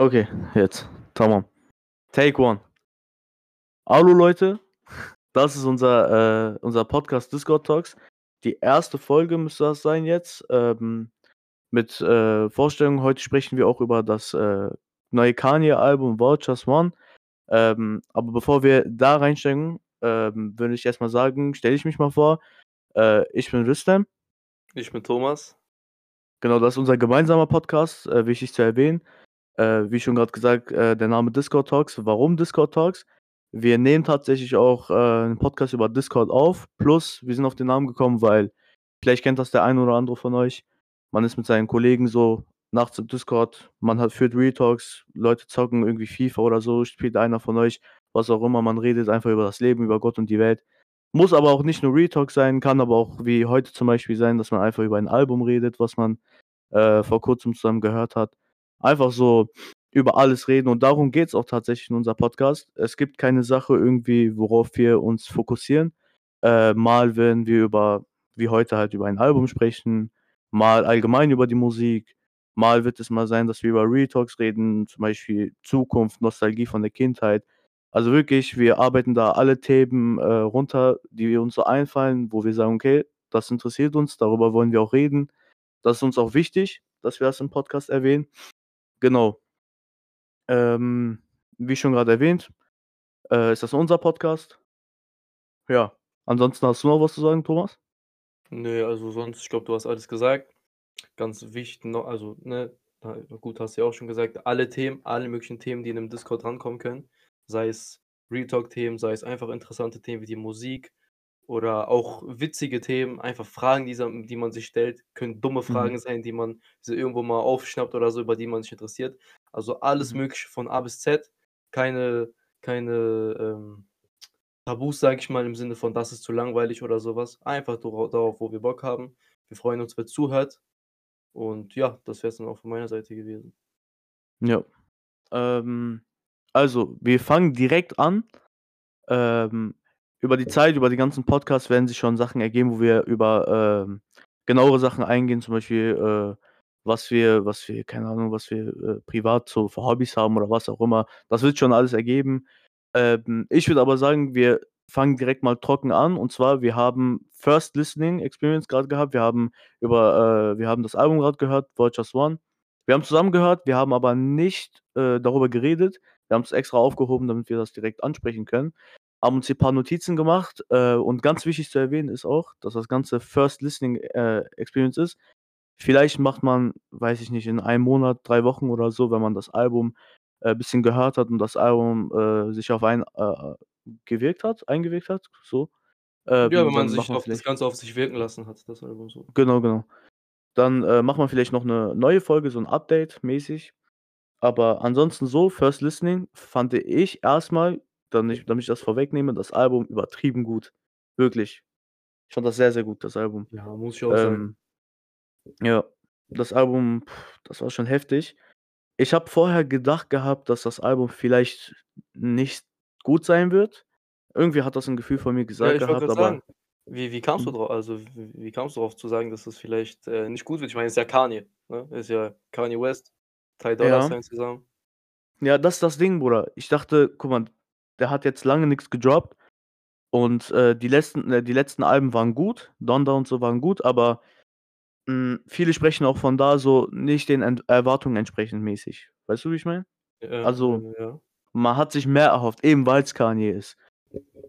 Okay, jetzt. Tamam. Take one. Hallo Leute, das ist unser, äh, unser Podcast Discord Talks. Die erste Folge müsste das sein jetzt. Ähm, mit äh, Vorstellungen. Heute sprechen wir auch über das äh, neue Kanye-Album Vultures One. Ähm, aber bevor wir da reinsteigen, ähm, würde ich erstmal sagen, stelle ich mich mal vor. Äh, ich bin Rüstem. Ich bin Thomas. Genau, das ist unser gemeinsamer Podcast, äh, wichtig zu erwähnen. Äh, wie schon gerade gesagt, äh, der Name Discord Talks. Warum Discord Talks? Wir nehmen tatsächlich auch äh, einen Podcast über Discord auf. Plus, wir sind auf den Namen gekommen, weil vielleicht kennt das der eine oder andere von euch. Man ist mit seinen Kollegen so nachts im Discord, man hat führt Retalks, Leute zocken irgendwie FIFA oder so, spielt einer von euch, was auch immer, man redet einfach über das Leben, über Gott und die Welt. Muss aber auch nicht nur Retalk sein, kann aber auch wie heute zum Beispiel sein, dass man einfach über ein Album redet, was man äh, vor kurzem zusammen gehört hat einfach so über alles reden und darum geht es auch tatsächlich in unserem Podcast. Es gibt keine Sache irgendwie, worauf wir uns fokussieren. Äh, mal werden wir über, wie heute halt über ein Album sprechen, mal allgemein über die Musik, mal wird es mal sein, dass wir über Retalks reden, zum Beispiel Zukunft, Nostalgie von der Kindheit. Also wirklich, wir arbeiten da alle Themen äh, runter, die uns so einfallen, wo wir sagen, okay, das interessiert uns, darüber wollen wir auch reden. Das ist uns auch wichtig, dass wir das im Podcast erwähnen. Genau. Ähm, wie schon gerade erwähnt, äh, ist das unser Podcast. Ja, ansonsten hast du noch was zu sagen, Thomas? Ne, also sonst, ich glaube, du hast alles gesagt. Ganz wichtig noch, also, ne, gut, hast du ja auch schon gesagt, alle Themen, alle möglichen Themen, die in 'nem Discord rankommen können, sei es Real Themen, sei es einfach interessante Themen wie die Musik oder auch witzige Themen, einfach Fragen, die die man sich stellt, können dumme Fragen Mhm. sein, die man so irgendwo mal aufschnappt oder so, über die man sich interessiert. Also, alles Mhm. Mögliche von A bis Z. Keine keine, ähm, Tabus, sage ich mal, im Sinne von: „Das ist zu langweilig“ oder so was. Einfach darauf, wo wir Bock haben. Wir freuen uns, wer zuhört. Und ja, das wäre es dann auch von meiner Seite gewesen. Ja. Ähm, also, wir fangen direkt an. Ähm, über die Zeit, über die ganzen Podcasts werden sich schon Sachen ergeben, wo wir über, ähm, genauere Sachen eingehen, zum Beispiel, äh, was wir was wir keine Ahnung, was wir, äh, privat so für Hobbys haben oder was auch immer. Das wird schon alles ergeben. Ähm, ich würde aber sagen, wir fangen direkt mal trocken an. Und zwar, wir haben First Listening Experience gerade gehabt. Wir haben über äh, wir haben das Album gerade gehört, Vultures One. Wir haben zusammen gehört, wir haben aber nicht, äh, darüber geredet. Wir haben's extra aufgehoben, damit wir das direkt ansprechen können. Haben uns hier paar Notizen gemacht, äh, und ganz wichtig zu erwähnen ist auch, dass das Ganze First Listening, äh, Experience ist. Vielleicht macht man, weiß ich nicht, in einem Monat, 3 Wochen oder so, wenn man das Album, äh, bisschen gehört hat und das Album, äh, sich auf einen, äh, gewirkt hat eingewirkt hat, so, Ja, wenn man sich auf das Ganze auf sich wirken lassen hat, das Album so. Genau, genau. Dann, äh, macht man vielleicht noch 'ne neue Folge, so 'n Update mäßig. Aber ansonsten so, First Listening fand ich erst mal, damit damit ich das vorwegnehme, das Album übertrieben gut. Wirklich. Ich fand das sehr, sehr gut, das Album. Ja, muss ich auch sagen. Ähm ja, das Album, das war schon heftig. Ich habe vorher gedacht gehabt, dass das Album vielleicht nicht gut sein wird. Irgendwie hat das 'n Gefühl von mir Ja, gesagt wollte gehabt, grad sagen, aber wie wie kamst du Mhm. dra also, w wie kamst du darauf zu sagen, dass das vielleicht, äh, nicht gut wird? Ich meine, ist ja Kanye, ne? Ist ja Kanye West, Ty Dolla Ja. Zusammen. Ja, das ist das Ding, Bruder. Ich dachte, guck mal, der hat jetzt lange nix gedroppt und, äh, die letzten äh, die letzten Alben waren gut, Donda und so waren gut, aber, hm, viele sprechen auch von da so nicht den Ent Erwartungen entsprechend mäßig. Weißt du, wie ich meine? Ja, Also, ja, man hat sich mehr erhofft, eben weil's Kanye ist.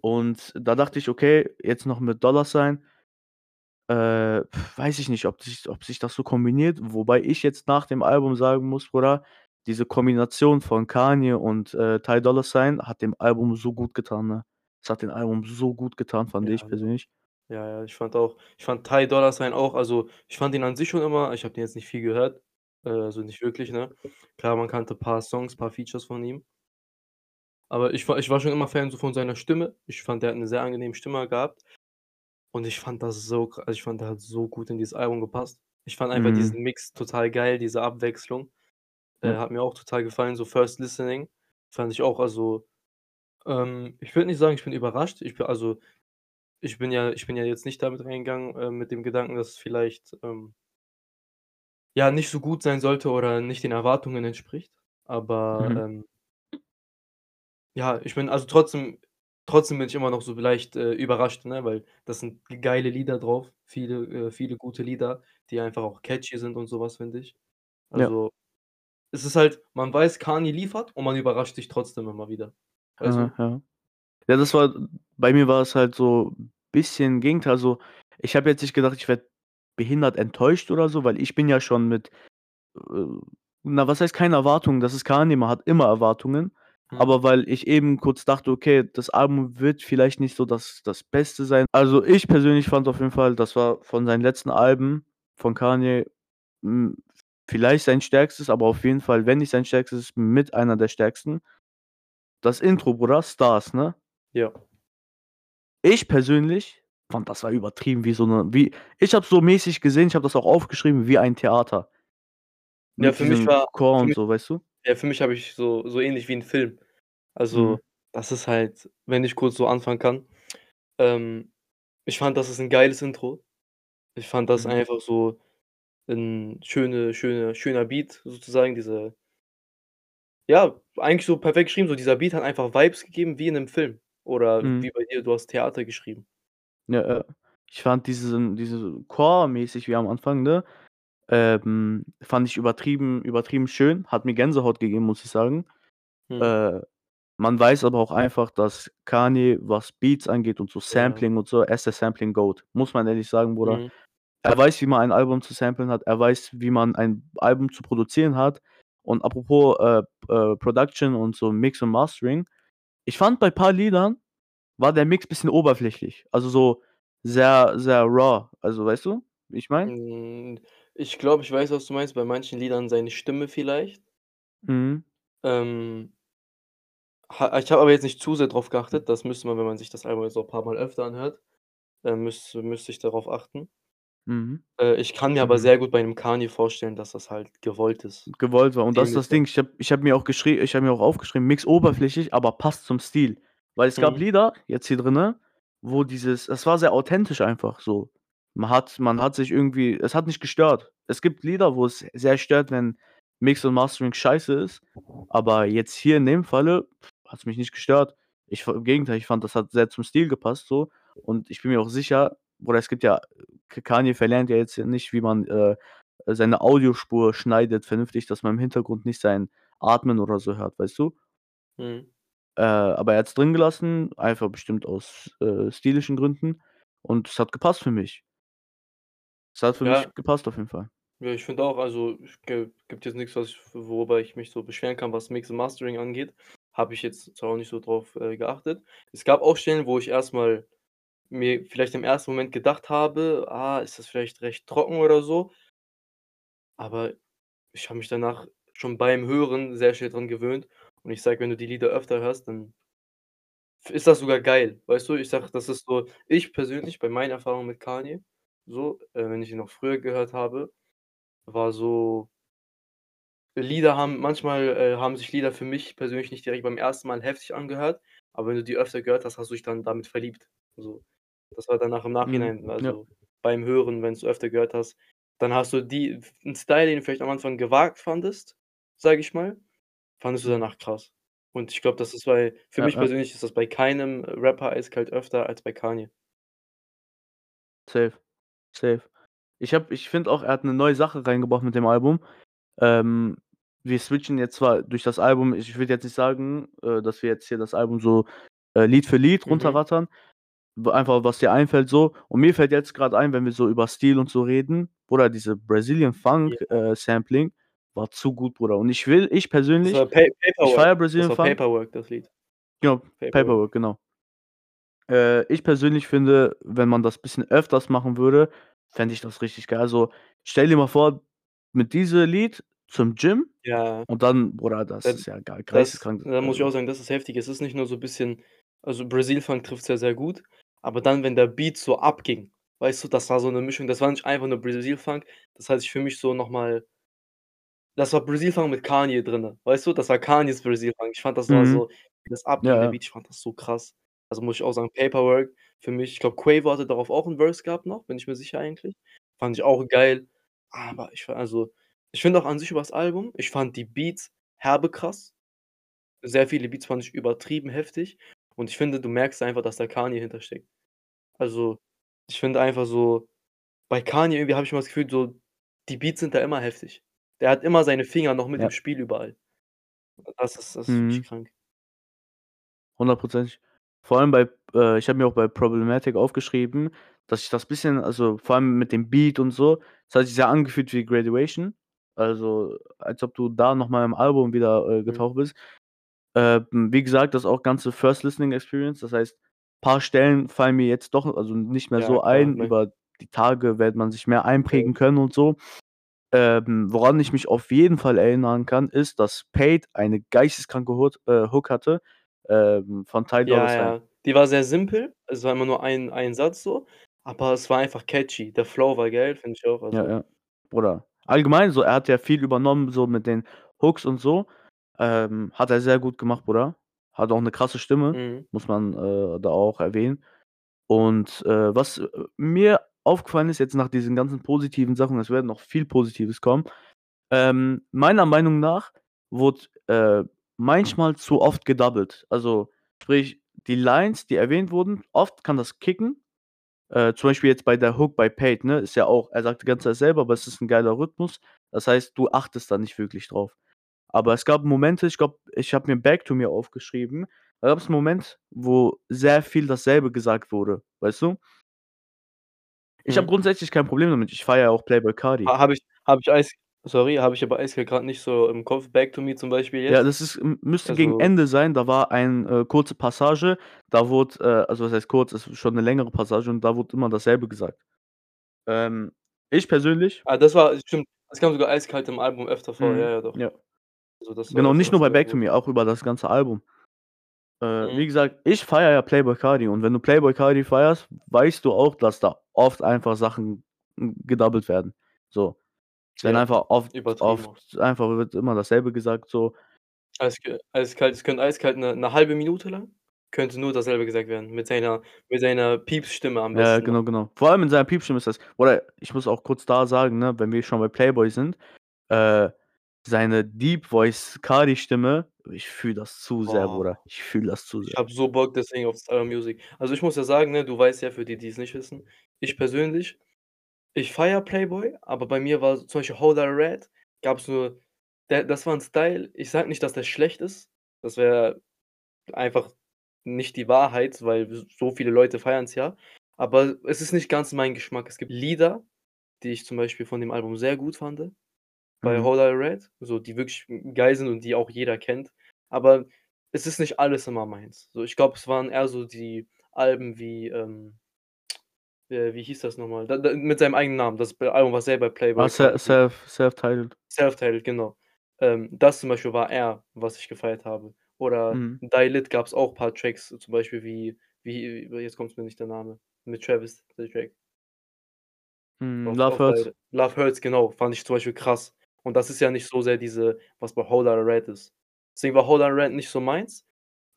Und da dachte ich: „Okay, jetzt noch mit Dollar Sign“ äh, weiß ich nicht, ob sich ob sich das so kombiniert, wobei ich jetzt nach dem Album sagen muss, Bruder, diese Kombination von Kanye und, äh, Ty Dolla Sign hat dem Album so gut getan, ne? Es hat dem Album so gut getan, fand Ja, ich persönlich. ja, ja, ich fand auch ich fand Ty Dolla Sign auch also, ich fand ihn an sich schon immer ich habe den jetzt nicht viel gehört, äh, also nicht wirklich, ne? Klar, man kannte paar Songs, paar Features von ihm. Aber ich war ich war schon immer Fan so von seiner Stimme. Ich fand, der hat 'ne sehr angenehme Stimme gehabt. Und ich fand das so also, ich fand, der hat so gut in dieses Album gepasst. Ich fand einfach Mhm. diesen Mix total geil, diese Abwechslung. Äh, Ja. hat mir auch total gefallen, so First Listening fand ich auch, also, ähm, ich würde nicht sagen, ich bin überrascht. Ich bin also, ich bin ja ich bin ja jetzt nicht damit reingegangen, äh, mit dem Gedanken, dass es vielleicht, ähm ja, nicht so gut sein sollte oder nicht den Erwartungen entspricht. Aber, Mhm. ähm ja, ich bin also trotzdem trotzdem bin ich immer noch so leicht, äh, überrascht, ne, weil das sind geile Lieder drauf, viele äh, viele gute Lieder, die einfach auch catchy sind und so was, finde ich. Ja. Also, es ist halt man weiß, Kanye liefert und man überrascht sich trotzdem immer wieder. Weißt Ja, ja. Ja, das war bei mir war es halt so bisschen Gegenteil. Also, ich habe jetzt nicht gedacht, ich werde behindert enttäuscht oder so, weil ich bin ja schon mit, äh na, was heißt keine Erwartungen? Das ist Kanye, man hat immer Erwartungen. Mhm. Aber weil ich eben kurz dachte: „Okay, das Album wird vielleicht nicht so das das Beste sein.“ Also, ich persönlich fand auf jeden Fall, das war von seinen letzten Alben von Kanye, hm, vielleicht sein stärkstes, aber auf jeden Fall, wenn nicht sein stärkstes, mit einer der stärksten. Das Intro, Bruder, „Stars“, ne? Ja. Ich persönlich fand, das war übertrieben wie so 'ne wie ich habe so mäßig gesehen, ich habe das auch aufgeschrieben, wie ein Theater. Ja, Mit für mich war Chor und mich so, weißt du? ja, für mich habe ich so so ähnlich wie 'n Film. Mhm. Also, das ist halt wenn ich kurz so anfangen kann, ähm, ich fand, das ist 'n geiles Intro. Ich fand das Mhm. einfach so 'n schöne schöne schöner Beat sozusagen, diese ja, eigentlich so perfekt geschrieben, so dieser Beat hat einfach Vibes gegeben wie in 'nem Film oder Mhm. wie bei dir, du hast Theater geschrieben. Ja, ja. Ich fand diesen diese Chor-mäßig wie am Anfang, ne, ähm, fand ich übertrieben übertrieben schön, hat mir Gänsehaut gegeben, muss ich sagen. Mhm. Äh, man weiß aber auch einfach, dass Kanye, was Beats angeht und so Ja. Sampling und so, er ist der Sampling Goat, muss man ehrlich sagen, Bruder. Mhm. Er weiß, wie man ein Album zu samplen hat. Er weiß, wie man ein Album zu produzieren hat. Und apropos, äh, äh, Production und so Mix und Mastering, ich fand, bei paar Liedern war der Mix bisschen oberflächlich, also so sehr, sehr raw. Also, weißt du, wie ich meine? Hm, ich glaube, ich weiß, was du meinst, bei manchen Liedern seine Stimme vielleicht. Mhm. Ähm ich habe aber jetzt nicht zu sehr drauf geachtet. Das müsste man, wenn man sich das Album jetzt noch paarmal öfter anhört, dann müsste müsste ich darauf achten. Mhm. Äh, ich kann mir aber Mhm. sehr gut bei 'nem Kanye vorstellen, dass das halt gewollt ist. Gewollt war. Und das ist das. Ding. Ich habe ich habe mir auch geschri ich habe mir auch aufgeschrieben, Mix oberflächlich, aber passt zum Stil. Weil es gab Mhm. Lieder, jetzt hier drinnen, wo dieses es war sehr authentisch einfach so. Man hat man hat sich irgendwie es hat nicht gestört. Es gibt Lieder, wo es sehr stört, wenn Mix und Mastering scheiße ist, aber jetzt hier in dem Falle hat's mich nicht gestört. Ich im Gegenteil, ich fand, das hat sehr zum Stil gepasst so und ich bin mir auch sicher Bruder, es gibt ja Kanye verlernt ja jetzt nicht, wie man, äh, seine Audiospur schneidet vernünftig, dass man im Hintergrund nicht sein Atmen oder so hört, weißt du? Mhm. Äh, aber er hat's drin gelassen, einfach bestimmt aus, äh, stilischen Gründen und es hat gepasst für mich. Es hat für Ja. mich gepasst auf jeden Fall. Ja, ich finde auch, also, es gibt jetzt nix, was ich worüber ich mich so beschweren kann, was Mix und Mastering angeht. Habe ich jetzt zwar auch nicht so drauf, äh, geachtet. Es gab auch Stellen, wo ich erst mal mir vielleicht im ersten Moment gedacht habe: „Ah, ist das vielleicht recht trocken oder so?“ Aber ich habe mich danach schon beim Hören sehr schnell dran gewöhnt und ich sage, wenn du die Lieder öfter hörst, dann ist das sogar geil, weißt du? Ich sage, das ist so ich persönlich bei meinen Erfahrungen mit Kanye so, äh, wenn ich ihn noch früher gehört habe, war so Lieder haben manchmal, äh, haben sich Lieder für mich persönlich nicht direkt beim 1. Mal heftig angehört, aber wenn du die öfter gehört hast, hast du dich dann damit verliebt. So, das war danach im Mhm, Nachhinein ja. also, beim Hören, wenn's du öfter gehört hast, dann hast du die f 'n Style, den du vielleicht am Anfang gewagt fandest, sage ich mal, fandest du danach krass. Und ich glaube, das ist bei für Ja, mich ja. persönlich ist das bei keinem Rapper eiskalt öfter als bei Kanye. Safe, safe. Ich habe ich finde auch, er hat 'ne neue Sache reingebracht mit dem Album. Ähm, wir switchen jetzt zwar durch das Album ich würde jetzt nicht sagen, äh, dass wir jetzt hier das Album so, äh, Lied für Lied Mhm. runterrattern, w einfach, was dir einfällt so. Und mir fällt jetzt grad ein, wenn wir so über Stil und so reden, Bruder, diese Brazilian Funk, Ja. äh, Sampling war zu gut, Bruder. Und ich will ich Das persönlich war Pa ich Paperwork. feiere Das Brazilian war Funk Paperwork, das Lied. Genau, Paperwork. Paperwork, genau. Äh, ich persönlich finde, wenn man das bisschen öfters machen würde, fände ich das richtig geil. Also, stell dir mal vor, mit diese Lied zum Gym Ja. und dann Bruder, das Da ist ja das geisteskrank, da muss ich also auch sagen, das ist heftig. Es ist nicht nur so bisschen also, Brazil Funk trifft's ja sehr gut, aber dann, wenn der Beat so abging, weißt du, das war so 'ne Mischung. Das war nicht einfach nur Brazil Funk, das hat sich für mich so noch mal das war Brazil Funk mit Kanye drinnen, weißt du? Das war Kanyes Brazil Funk. Ich fand, das war Mhm. so wie das Ja, abging, der ja. Beat, ich fand das so krass. Also, muss ich auch sagen, Paperwork für mich ich glaube, Quavo hatte darauf auch 'n Verse gehabt noch, bin ich mir sicher eigentlich. Fand ich auch geil, aber ich war also, ich finde auch an sich über das Album ich fand die Beats herbe krass. Sehr viele Beats fand ich übertrieben heftig und ich finde, du merkst einfach, dass da Kanye hintersteckt. Also, ich finde einfach so bei Kanye irgendwie habe ich immer das Gefühl, so die Beats sind da immer heftig. Der hat immer seine Finger noch mit im Ja. Spiel überall. Das ist das ist wirklich Mhm. krank. Hundertprozentig. Vor allem bei äh, ich habe mir auch bei Problematic aufgeschrieben, dass ich das bisschen also, vor allem mit dem Beat und so, das hat sich sehr angefühlt wie „Graduation“. Also, als ob du da noch mal im Album wieder, äh, Mhm. getaucht bist. Ähm, wie gesagt, das auch ganze First Listening Experience. Das heißt, paar Stellen fallen mir jetzt doch also, nicht mehr Ja, so klar, ein. ne? Über die Tage wird man sich mehr einprägen können und so. Ähm, woran ich mich auf jeden Fall erinnern kann, ist, dass „Paid“ eine geisteskranke Hood äh, Hook hatte, ähm, von Ty Dolla Ja, ja. Die war sehr simpel. Es war immer nur ein ein Satz so, aber es war einfach catchy. Der Flow war geil, finde ich auch, Ja, also ja. Bruder, allgemein so, er hat ja viel übernommen, so mit den Hooks und so. Ähm, hat er sehr gut gemacht, Bruder. Hat auch 'ne krasse Stimme, Mhm. muss man, äh, da auch erwähnen. Und, äh, was, äh, mir aufgefallen ist jetzt nach diesen ganzen positiven Sachen, es wird noch viel Positives kommen. Ähm, meiner Meinung nach wurde, äh, manchmal zu oft gedoubelt. Also, sprich, die Lines, die erwähnt wurden, oft kann das kicken. Äh, zum Beispiel jetzt bei der Hook bei „Paid“, ne, ist ja auch er sagt die ganze Zeit selber, aber es ist 'n geiler Rhythmus. Das heißt, du achtest da nicht wirklich drauf. Aber es gab Momente, ich glaube, ich habe mir „Back to Me“ aufgeschrieben. Da gab's 'n Moment, wo sehr viel dasselbe gesagt wurde, weißt du? Ich habe Mhm. grundsätzlich kein Problem damit. Ich feiere ja auch Playboi Carti. Ha habe ich habe ich eis sorry, habe ich aber eiskalt grad nicht so im Kopf. „Back to Me“ zum Beispiel Ja, jetzt. das ist müsste gegen Also Ende sein. Da war ein äh, kurze Passage, da wurde äh, also was heißt kurz, ist schon 'ne längere Passage und da wurde immer dasselbe gesagt. Ähm, ich persönlich Ah, das war stimmt, das kam sogar eiskalt im Album öfter vor. Ja, Mhm, ja, doch. ja. Also, Genau, nicht nur bei „Back to. Me“, auch über das ganze Album. Äh, wie Mhm. gesagt, ich feiere ja Playboi Carti und wenn du Playboi Carti feierst, weißt du auch, dass da oft einfach Sachen, gedoubelt werden. So. Es werden Ja, einfach oft oft einfach wird immer dasselbe gesagt so. Eiske eiskalt es könnte eiskalt 'ne 'ne 1/2 Minute lang könnte nur dasselbe gesagt werden mit seiner mit seiner Piepsstimme am Ja, besten noch. genau, genau. Vor allem in seiner Piepsstimme ist das oder ich muss auch kurz da sagen, ne, wenn wir schon bei Playboi sind, äh, seine Deep Voice Carti-Stimme, ich fühle das zu sehr, Boah. Bruder. Ich fühle das zu Ich sehr. habe so Bock deswegen auf Style Music. Also, ich muss ja sagen, ne, du weißt ja, für die, die's nicht wissen, ich persönlich, ich feiere Playboi, aber bei mir war zum Beispiel „Whole Lotta Red“ gab's nur der das war 'n Style, ich sage nicht, dass der schlecht ist. Das wäre einfach nicht die Wahrheit, weil so viele Leute feiern's ja. Aber es ist nicht ganz mein Geschmack. Es gibt Lieder, die ich zum Beispiel von dem Album sehr gut fand, bei Mhm. „Whole Lotta Red“, so die wirklich geil sind und die auch jeder kennt. Aber es ist nicht alles immer meins. So, ich glaube, es waren eher so die Alben wie, ähm äh, wie hieß das noch mal? Da da mit seinem eigenen Namen, das Album, was er bei Ah, self-titled. Self-Titled, genau. Ähm, das zum Beispiel war eher, was ich gefeiert habe. Oder Mhm. „Die Lit“ gab's auch paar Tracks, zum Beispiel wie wie jetzt kommt's mir nicht der Name, mit Travis, der Track. Mhm, „Love Hurts“. „Love Hurts“, genau, fand ich zum Beispiel krass. Und das ist ja nicht so sehr diese was bei „Whole Lotta Red“ ist. Deswegen war „Whole Lotta Red“ nicht so meins,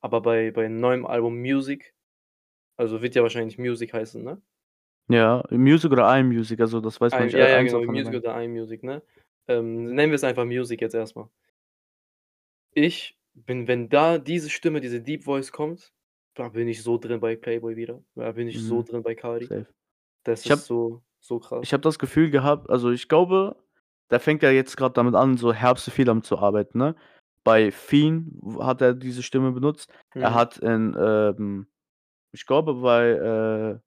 aber bei bei neuem Album „Music“ also, wird ja wahrscheinlich „Music“ heißen, ne? Ja, „Music“ oder „iMusic“, also, das weiß man I nicht, ja, äh, ja, genau, „Music“ beiden. oder „iMusic“, ne? Ähm, nennen wir's einfach „Music“ jetzt erst mal. Ich bin wenn da diese Stimme, diese Deep Voice kommt, da bin ich so drin bei Playboi wieder. Da bin ich so Mhm, drin bei Carti. safe. Das Ich ist so so ich krass. habe das Gefühl gehabt also, ich glaube, der fängt ja jetzt grad damit an, so herbste Fehler zu arbeiten, ne? Bei „Fiend“ w hat er diese Stimme benutzt. Er Mhm. hat in, ähm ich glaube, bei, äh,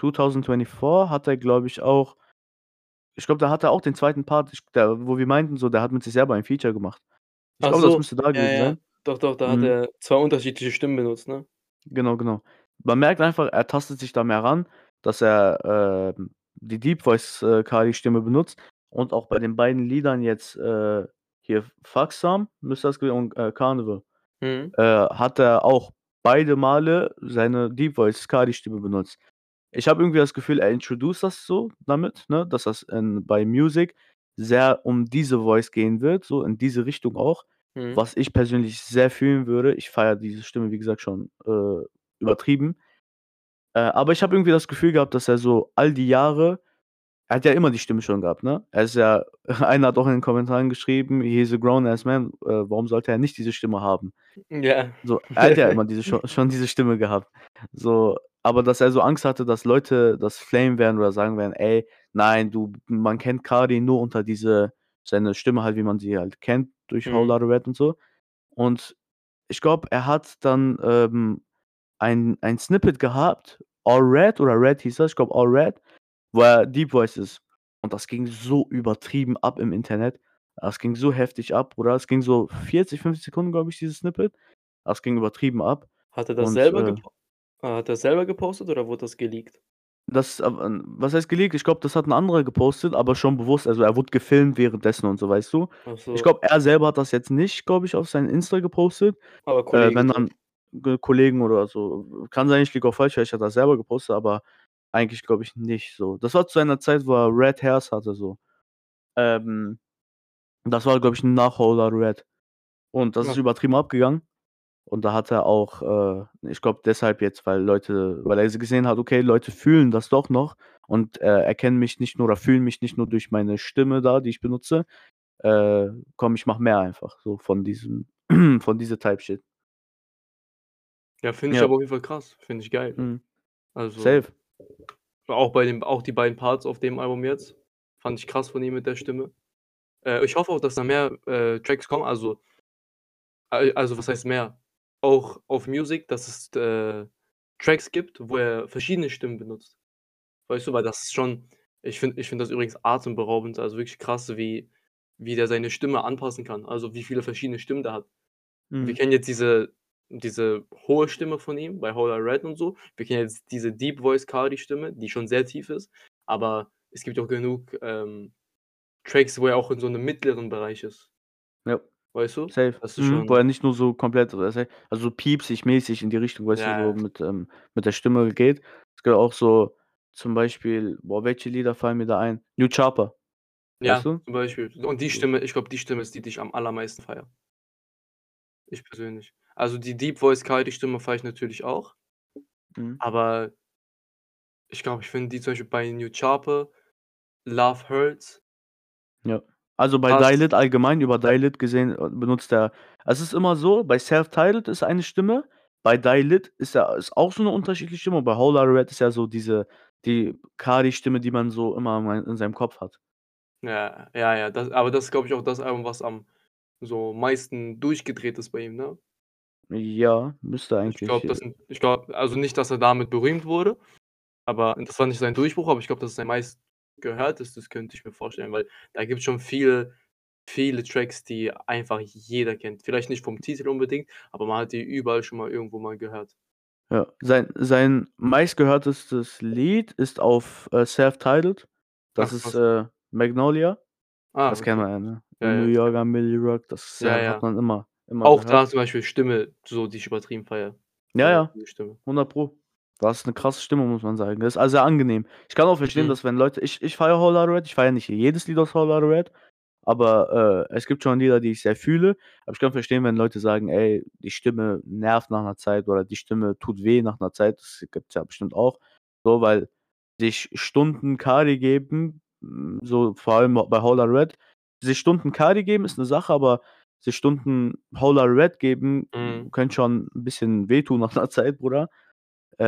„2024“ hat er, glaube ich, auch ich glaube, da hat er auch den 2. Part, ich da wo wir meinten so, der hat mit sich selber ein Feature gemacht. Ich glaube, das so, müsste da ja, gewesen ja. sein. Doch, doch, da hat Mhm. er 2 unterschiedliche Stimmen benutzt, ne? Genau, genau. Man merkt einfach, er tastet sich da mehr ran, dass er, ähm, die Deep Voice, äh, Carti-Stimme benutzt und auch bei den beiden Liedern jetzt, äh, hier „Fuck Some“ müsste das und, äh, „Carnival“, Mhm. äh, hat er auch beide Male seine Deep Voice Carti-Stimme benutzt. Ich habe irgendwie das Gefühl, er introduced das so damit, ne, dass das in bei „Music“ sehr um diese Voice gehen wird, so in diese Richtung auch, Mhm. was ich persönlich sehr fühlen würde. Ich feiere diese Stimme, wie gesagt, schon, äh, übertrieben. Äh, aber ich habe irgendwie das Gefühl gehabt, dass er so all die Jahre er hat ja immer die Stimme schon gehabt, ne? Er ist ja einer hat auch in den Kommentaren geschrieben: „He is a grown ass man, äh, warum sollte er nicht diese Stimme haben?“ Ja. So, er hat ja immer diese scho schon diese Stimme gehabt. So, aber dass er so Angst hatte, dass Leute das flamen werden oder sagen werden: „Ey, nein, du man kennt Cardi nur unter diese seine Stimme halt, wie man sie halt kennt durch Mhm. Lotta Red und so.“ Und ich glaube, er hat dann, ähm, ein ein Snippet gehabt, All Red oder Red hieß das, ich glaube All Red, wo er Deep Voice ist. Und das ging so übertrieben ab im Internet. Das ging so heftig ab, Bruder. Es ging so 40, 50 Sekunden, glaube ich, dieses Snippet. Das ging übertrieben ab Hat er das und, selber äh äh, hat er's selber gepostet oder wurde das geleakt? Das, ähm was heißt geleakt? Ich glaube, das hat 'n anderer gepostet, aber schon bewusst. Also, er wurde gefilmt währenddessen und so, weißt du? Ach Ich so. glaube, er selber hat das jetzt nicht, glaube ich, auf sein Insta gepostet. Aber Äh, Kollege wenn so. dann Ge Kollegen oder so. Kann sein, ich liege auch falsch, vielleicht hat er's selber gepostet, aber eigentlich glaube ich nicht so. Das war zu einer Zeit, wo er Red Hairs hatte so. Ähm, das war, glaube ich, nach Whole Lotta Red. Und das ist Ja. übertrieben abgegangen. Und da hat er auch, äh ich glaube deshalb jetzt, weil Leute weil er gesehen hat: „Okay, Leute fühlen das doch noch und, äh, erkennen mich nicht nur oder fühlen mich nicht nur durch meine Stimme da, die ich benutze. Äh, komm, ich mache mehr einfach so von diesem von diese Type Shit.“ Ja, finde ich Ja. aber auf jeden Fall krass. Finde ich geil. Mhm. Also, Safe. Auch bei dem auch die beiden Parts auf dem Album jetzt, fand ich krass von ihm mit der Stimme. Äh, ich hoffe auch, dass da mehr, äh, Tracks kommen, also al also, was heißt mehr? Auch auf Music, dass es, äh, Tracks gibt, wo er verschiedene Stimmen benutzt. Weißt du, weil das ist schon ich finde ich finde das übrigens atemberaubend, also, wirklich krass, wie wie der seine Stimme anpassen kann, also, wie viele verschiedene Stimmen der hat. Wir Mhm. kennen jetzt diese diese hohe Stimme von ihm bei Lotta Red und so. Wir kennen jetzt diese Deep Voice Cardi-Stimme, die schon sehr tief ist, aber es gibt auch genug, ähm, Tracks, wo er auch in so 'nem mittleren Bereich ist. Ja. Weißt du? Safe. Das ist Mhm. Wo er nicht nur so komplett also, so piepsig-mäßig in die Richtung, weißt du, Ja, so ja. mit, ähm mit der Stimme geht. Es gibt auch so zum Beispiel boah, welche Lieder fallen mir da ein? New Chopper, weißt Ja, du? zum Beispiel. Und die. Stimme ich glaube, die Stimme ist die, die ich am allermeisten feiere. Ich persönlich. Also, die Deep Voice Cardi-Stimme feiere ich natürlich auch. Mhm. Aber ich glaube, ich finde die zum Beispiel bei New Chopper, Love Hurts Ja. Also, bei Die Krass. Lit allgemein über Die Lit gesehen, äh, benutzt er es ist immer so, bei Self Titled ist eine Stimme, bei Die Lit ist er ist auch so 'ne unterschiedliche Stimme und bei Whole Lotta Red ist ja so diese die Cardi-Stimme, die man so immer in seinem Kopf hat. Ja, ja, ja, das aber das ist, glaube ich, auch das Album, was am so meisten durchgedreht ist bei ihm, ne? Ja, müsste Ich eigentlich, glaube, äh sind ich glaube also, nicht, dass er damit berühmt wurde, aber das war nicht sein Durchbruch, aber ich glaube, das ist sein meistgehörtestes, könnte ich mir vorstellen, weil da gibt's schon viele viele Tracks, die einfach jeder kennt. Vielleicht nicht vom Titel unbedingt, aber man hat die überall schon mal irgendwo mal gehört. Ja, sein sein meistgehörtestes Lied ist auf, äh, Self Titled. Das Ach ist, äh, Magnolia. Ah, Das kennt okay. man ja, ne? Ja, New ja, York klar. I Milly Rock, das, Ja, äh, hat ja. man immer immer Auch da gehört. zum Beispiel Stimme, so die ich übertrieben feiere. Ja, Äh, ja, Stimme. 100 Pro. Das ist 'ne krasse Stimme, muss man sagen. Das ist also, sehr angenehm. Ich kann auch verstehen, Mhm. dass wenn Leute ich ich feiere Whole Lotta Red, ich feiere nicht jedes Lied aus Whole Lotta Red, aber, äh, es gibt schon Lieder, die ich sehr fühle. Aber ich kann verstehen, wenn Leute sagen: „Ey, die Stimme nervt nach 'ner Zeit“ oder „die Stimme tut weh nach 'ner Zeit.“ Das gibt's ja bestimmt auch. So, weil sich Stunden Cardi geben, hm, so vor allem bei Whole Lotta Red sich Stunden Cardi geben ist 'ne Sache, aber sich Stunden Lotta Red geben Mhm. könnte schon 'n bisschen wehtun nach 'ner Zeit, Bruder.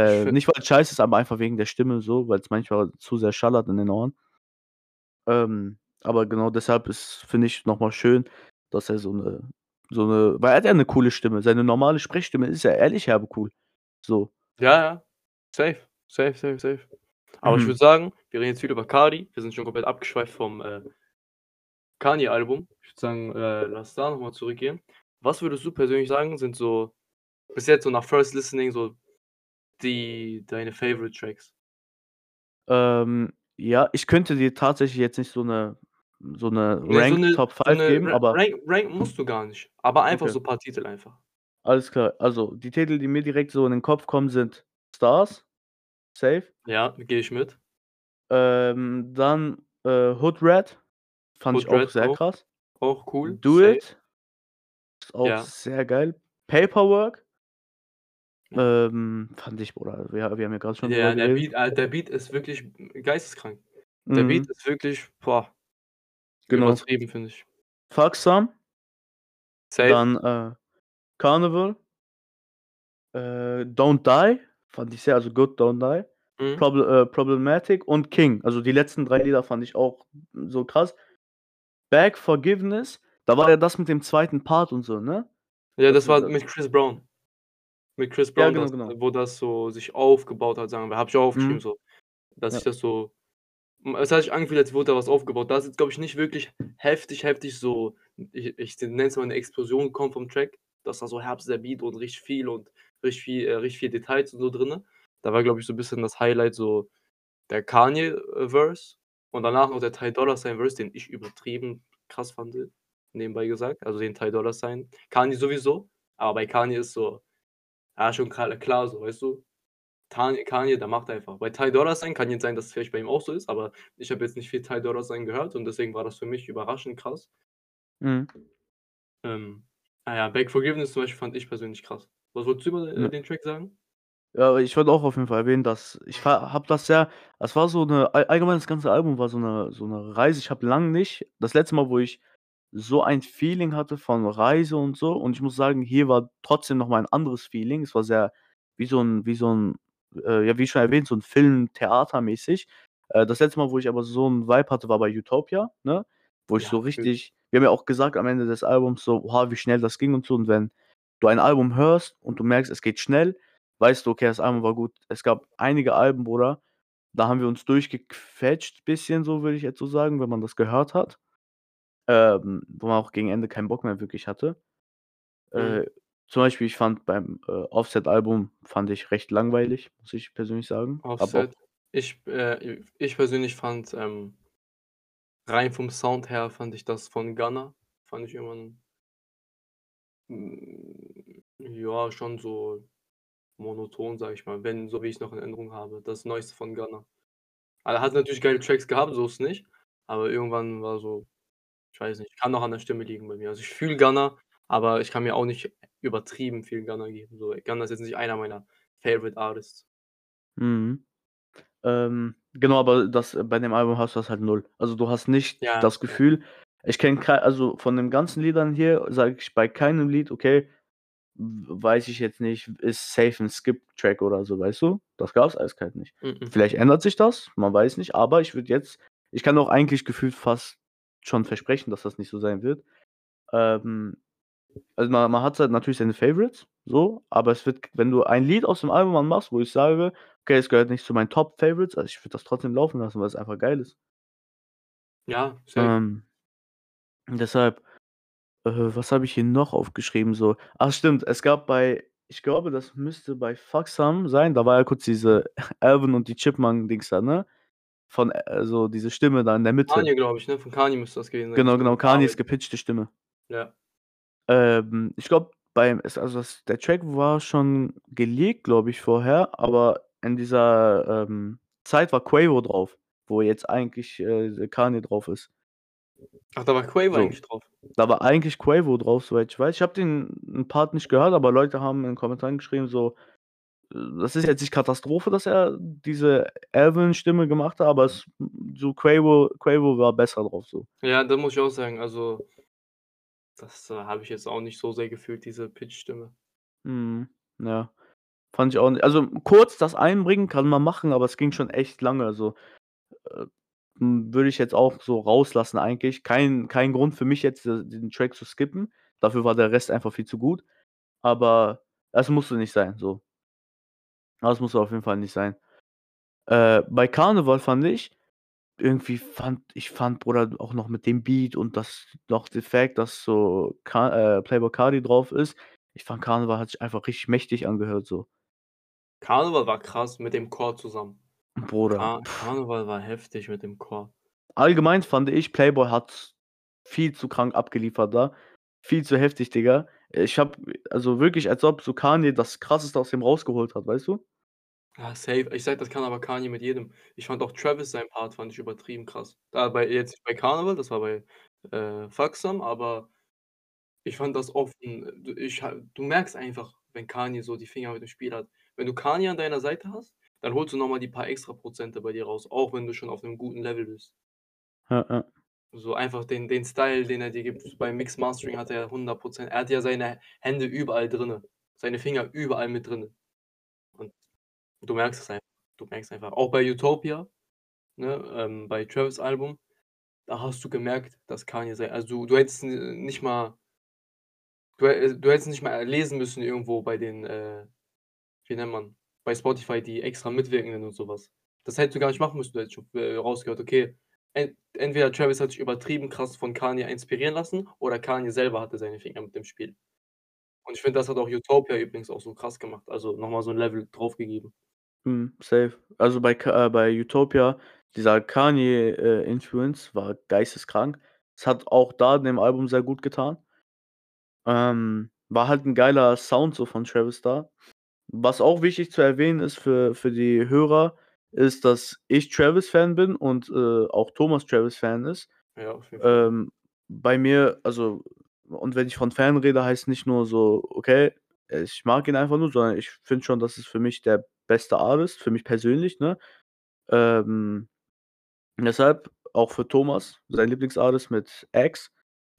Ich Äh, nicht, weil's scheiße ist, aber einfach wegen der Stimme so, weil's manchmal zu sehr schallert in den Ohren. Ähm, aber genau deshalb ist finde ich noch mal schön, dass er so 'ne so 'ne weil er hat ja 'ne coole Stimme. Seine normale Sprechstimme ist ja ehrlich herbe cool, so. Ja, ja, safe, safe, safe, safe. Aber ich Mhm. würde sagen, wir reden jetzt viel über Cardi. Wir sind schon komplett abgeschweift vom, äh Kanye-Album. Ich würde sagen, äh, lass da noch mal zurückgehen. Was würdest du persönlich sagen, sind so bis jetzt so nach First Listening so die deine Favorite Tracks? Ähm, ja, ich könnte dir tatsächlich jetzt nicht so 'ne so 'ne Ne, so Rank 'ne Top so 5 'ne geben, aber Rank ranken musst du gar nicht, aber einfach Okay. so paar Titel einfach. Alles klar. Also, die Titel, die mir direkt so in den Kopf kommen, sind „Stars“, safe. Ja, gehe ich mit. Ähm, dann, äh, „Hood Rat“, fand ich Hood auch Rat sehr auch. krass. Auch cool, „Do safe. It“ ist auch Ja. sehr geil. „Paperwork“ Ja. ähm, fand ich Bruder, wir wir haben ja grad schon Ja, der. Beat ah, der Beat ist wirklich geisteskrank. Der Beat Mhm. ist wirklich, boah Genau. übertrieben, finde ich. Fuck Some. Safe. Dann, äh, Carnival. Äh, Don't Die fand ich sehr also Good, Don't Die. Mhm. Proble äh, Problematic und King. Also, die letzten 3 Lieder fand ich auch so krass. Beg Forgiveness, da war ja das mit dem 2. Part und so, ne? Ja, Das war mit Chris Brown. Mit Chris Ja, Brown, genau, das genau. wo das so sich aufgebaut hat, sagen wir. Habe ich auch aufgeschrieben Mhm. so, dass Ja. das so es hat sich angefühlt, als wurde da was aufgebaut. Da ist jetzt, glaube ich, nicht wirklich heftig heftig so ich ich nenne es mal 'ne Explosion gekommen vom Track, dass da so Herz der Beat und richtig viel und richtig viel äh, richtig viel Details und so drinnen. Da war, glaube ich, so bisschen das Highlight so der Kanye, äh, Verse und danach noch der Ty Dolla Sign Verse, den ich übertrieben krass fand, nebenbei gesagt, also den Ty Dolla Sign. Kanye sowieso, aber bei Kanye ist so ja, schon klar klar so, weißt du? Kanye Kanye, der macht einfach. Bei Ty Dolla Sign kann jetzt sein, dass es vielleicht bei ihm auch so ist, aber ich habe jetzt nicht viel Ty Dolla Sign gehört und deswegen war das für mich überraschend krass. Mhm. Ähm, ah ja, Beg Forgiveness zum Beispiel fand ich persönlich krass. Was wolltest du über, Ja. den Track sagen? Ja, ich wollte auch auf jeden Fall erwähnen, dass ich ha habe das sehr es war so 'ne all allgemein das ganze Album war so 'ne so 'ne Reise. Ich habe lang nicht das letzte Mal, wo ich so ein Feeling hatte von Reise und so und ich muss sagen, hier war trotzdem noch mal ein anderes Feeling. Es war sehr wie so 'n wie so 'n äh, ja, wie schon erwähnt, so 'n Film theatermäßig. Äh, das letzte Mal, wo ich aber so 'n Vibe hatte, war bei Utopia, ne? Wo ich so Ja, ich. richtig wir haben ja auch gesagt am Ende des Albums so: „Oha, wie schnell das ging“ und so. Und wenn du ein Album hörst und du merkst, es geht schnell, weißt du: „Okay, das Album war gut.“ Es gab einige Alben, Bruder, da haben wir uns durchgequetscht bisschen so, würde ich jetzt so sagen, wenn man das gehört hat. Ähm, wo man auch gegen Ende keinen Bock mehr wirklich hatte. Mhm. Äh, zum Beispiel, ich fand beim, äh, Offset-Album fand ich recht langweilig, muss ich persönlich sagen. Habe auch Offset. Ich äh, ich persönlich fand, ähm rein vom Sound her fand ich das von Gunna fand ich irgendwann hm, ja, schon so monoton, sage ich mal, wenn so wie ich's noch in Erinnerung habe, das Neueste von Gunna. Aber er hat natürlich geile Tracks gehabt, so ist nicht, aber irgendwann war so ich weiß nicht, kann auch an der Stimme liegen bei mir. Also, ich fühle Gunna, aber ich kann mir auch nicht übertrieben viel Gunna geben. So, Gunna ist jetzt nicht einer meiner Favorite Artists. Mhm. Ähm, genau, aber das bei dem Album hast du das halt 0. Also, du hast nicht Ja, das. Gefühl ich kenne also, von den ganzen Liedern hier sage ich bei keinem Lied: „Okay, weiß ich jetzt nicht, ist safe 'n Skip-Track“ oder so, weißt du? Das gab's eiskalt nicht. Mhm. Vielleicht ändert sich das, man weiß nicht, aber ich würde jetzt ich kann auch eigentlich gefühlt fast schon versprechen, dass das nicht so sein wird. Ähm, also, ma man hat halt natürlich seine Favorites so, aber es wird wenn du ein Lied aus dem Album anmachst, wo ich sage: „Okay, es gehört nicht zu meinen Top Favorites“, also, ich würde das trotzdem laufen lassen, weil es einfach geil ist. Ja, safe. Ähm deshalb, äh, was habe ich hier noch aufgeschrieben so? Ach stimmt, es gab bei ich glaube, das müsste bei Some sein, da war ja kurz diese Alvin und die Chipmunk-Dings da, ne? Von äh, so diese Stimme da in der Mitte. Kanye, glaube ich, ne? Von Kanye müsste das sein, Genau, genau, Kanyes Bearbeitung. gepitchte Stimme. Ja. Ähm, ich glaube, beim also, das der Track war schon geleakt, glaube ich, vorher, aber in dieser, ähm, Zeit war Quavo drauf, wo jetzt eigentlich, äh, Kanye drauf ist. Ach, da war Quavo So, eigentlich drauf? Da war eigentlich Quavo drauf, soweit ich weiß. Ich habe den 'n Part nicht gehört, aber Leute haben in den Kommentaren geschrieben so, das ist jetzt nicht Katastrophe, dass er diese Alvin-Stimme gemacht hat, aber es so Quavo Quavo war besser drauf so. Ja, da muss ich auch sagen, also das, äh, habe ich jetzt auch nicht so sehr gefühlt, diese Pitch-Stimme. Mhm, ja. Fand ich auch nicht also, kurz das einbringen kann man machen, aber es ging schon echt lange. Also, äh, würde ich jetzt auch so rauslassen eigentlich. Kein kein Grund für mich jetzt, äh, den Track zu skippen. Dafür war der Rest einfach viel zu gut, aber es musste nicht sein, so. Das musste auf jeden Fall nicht sein. Äh, bei Karneval fand ich irgendwie fand ich fand, Bruder, auch noch mit dem Beat und das noch der Fact, dass so Ka äh, Playboi Carti drauf ist. Ich fand, Karneval hat sich einfach richtig mächtig angehört so. Karneval war krass mit dem Chor zusammen. Bruder. Kar Karneval war heftig mit dem Chor. Allgemein fand ich, Playboi hat viel zu krank abgeliefert da. Viel zu heftig, Digga. Ich habe also wirklich, als ob so Kanye das Krasseste aus ihm rausgeholt hat, weißt du? Ja, safe. Ich sage, das kann aber Kanye mit jedem. Ich fand auch Travis seinen Part fand ich übertrieben krass. Da bei jetzt nicht bei Karneval, das war bei, äh, Some, aber ich fand das oft 'n d ich du merkst einfach, wenn Kanye so die Finger mit dem Spiel hat. Wenn du Kanye an deiner Seite hast, dann holst du noch mal die paar extra Prozente bei dir raus, auch wenn du schon auf 'nem guten Level bist. Ja, ja. So einfach den den Style, den er dir gibt. Beim Mix Mastering hat er ja 100 % er hat ja seine Hände überall drinne, seine Finger überall mit drinne. Und du merkst es einfach. Du merkst einfach auch bei „Utopia“, ne, ähm, bei Travis' Album, da hast du gemerkt, dass Kanye sei also, du du hättest nicht mal du hä du hättest nicht mal lesen müssen irgendwo bei den, äh wie nennt man bei Spotify die extra Mitwirkenden und so was. Das hättest du gar nicht machen müssen. Du hättest schon, äh, rausgehört, okay, en entweder Travis hat sich übertrieben krass von Kanye inspirieren lassen oder Kanye selber hatte seine Finger mit im Spiel. Und ich finde, das hat auch „Utopia“ übrigens auch so krass gemacht, also, noch mal so 'n Level drauf gegeben. Mhm, safe. Also, bei äh, bei „Utopia“, dieser Kanye, äh, war geisteskrank. Es hat auch da dem Album sehr gut getan. Ähm, war halt 'n geiler Sound so von Travis da. Was auch wichtig zu erwähnen ist für für die Hörer, ist, dass ich Travis-Fan bin und, äh, auch Thomas Travis-Fan ist. Ja, auf jeden Fall. Ähm, bei mir also und wenn ich von Fan rede, heißt nicht nur so, okay, ich mag ihn einfach nur, sondern ich finde schon, das ist für mich der beste Artist, für mich persönlich, ne? Ähm, deshalb auch für Thomas, sein Lieblingsartist mit „X“.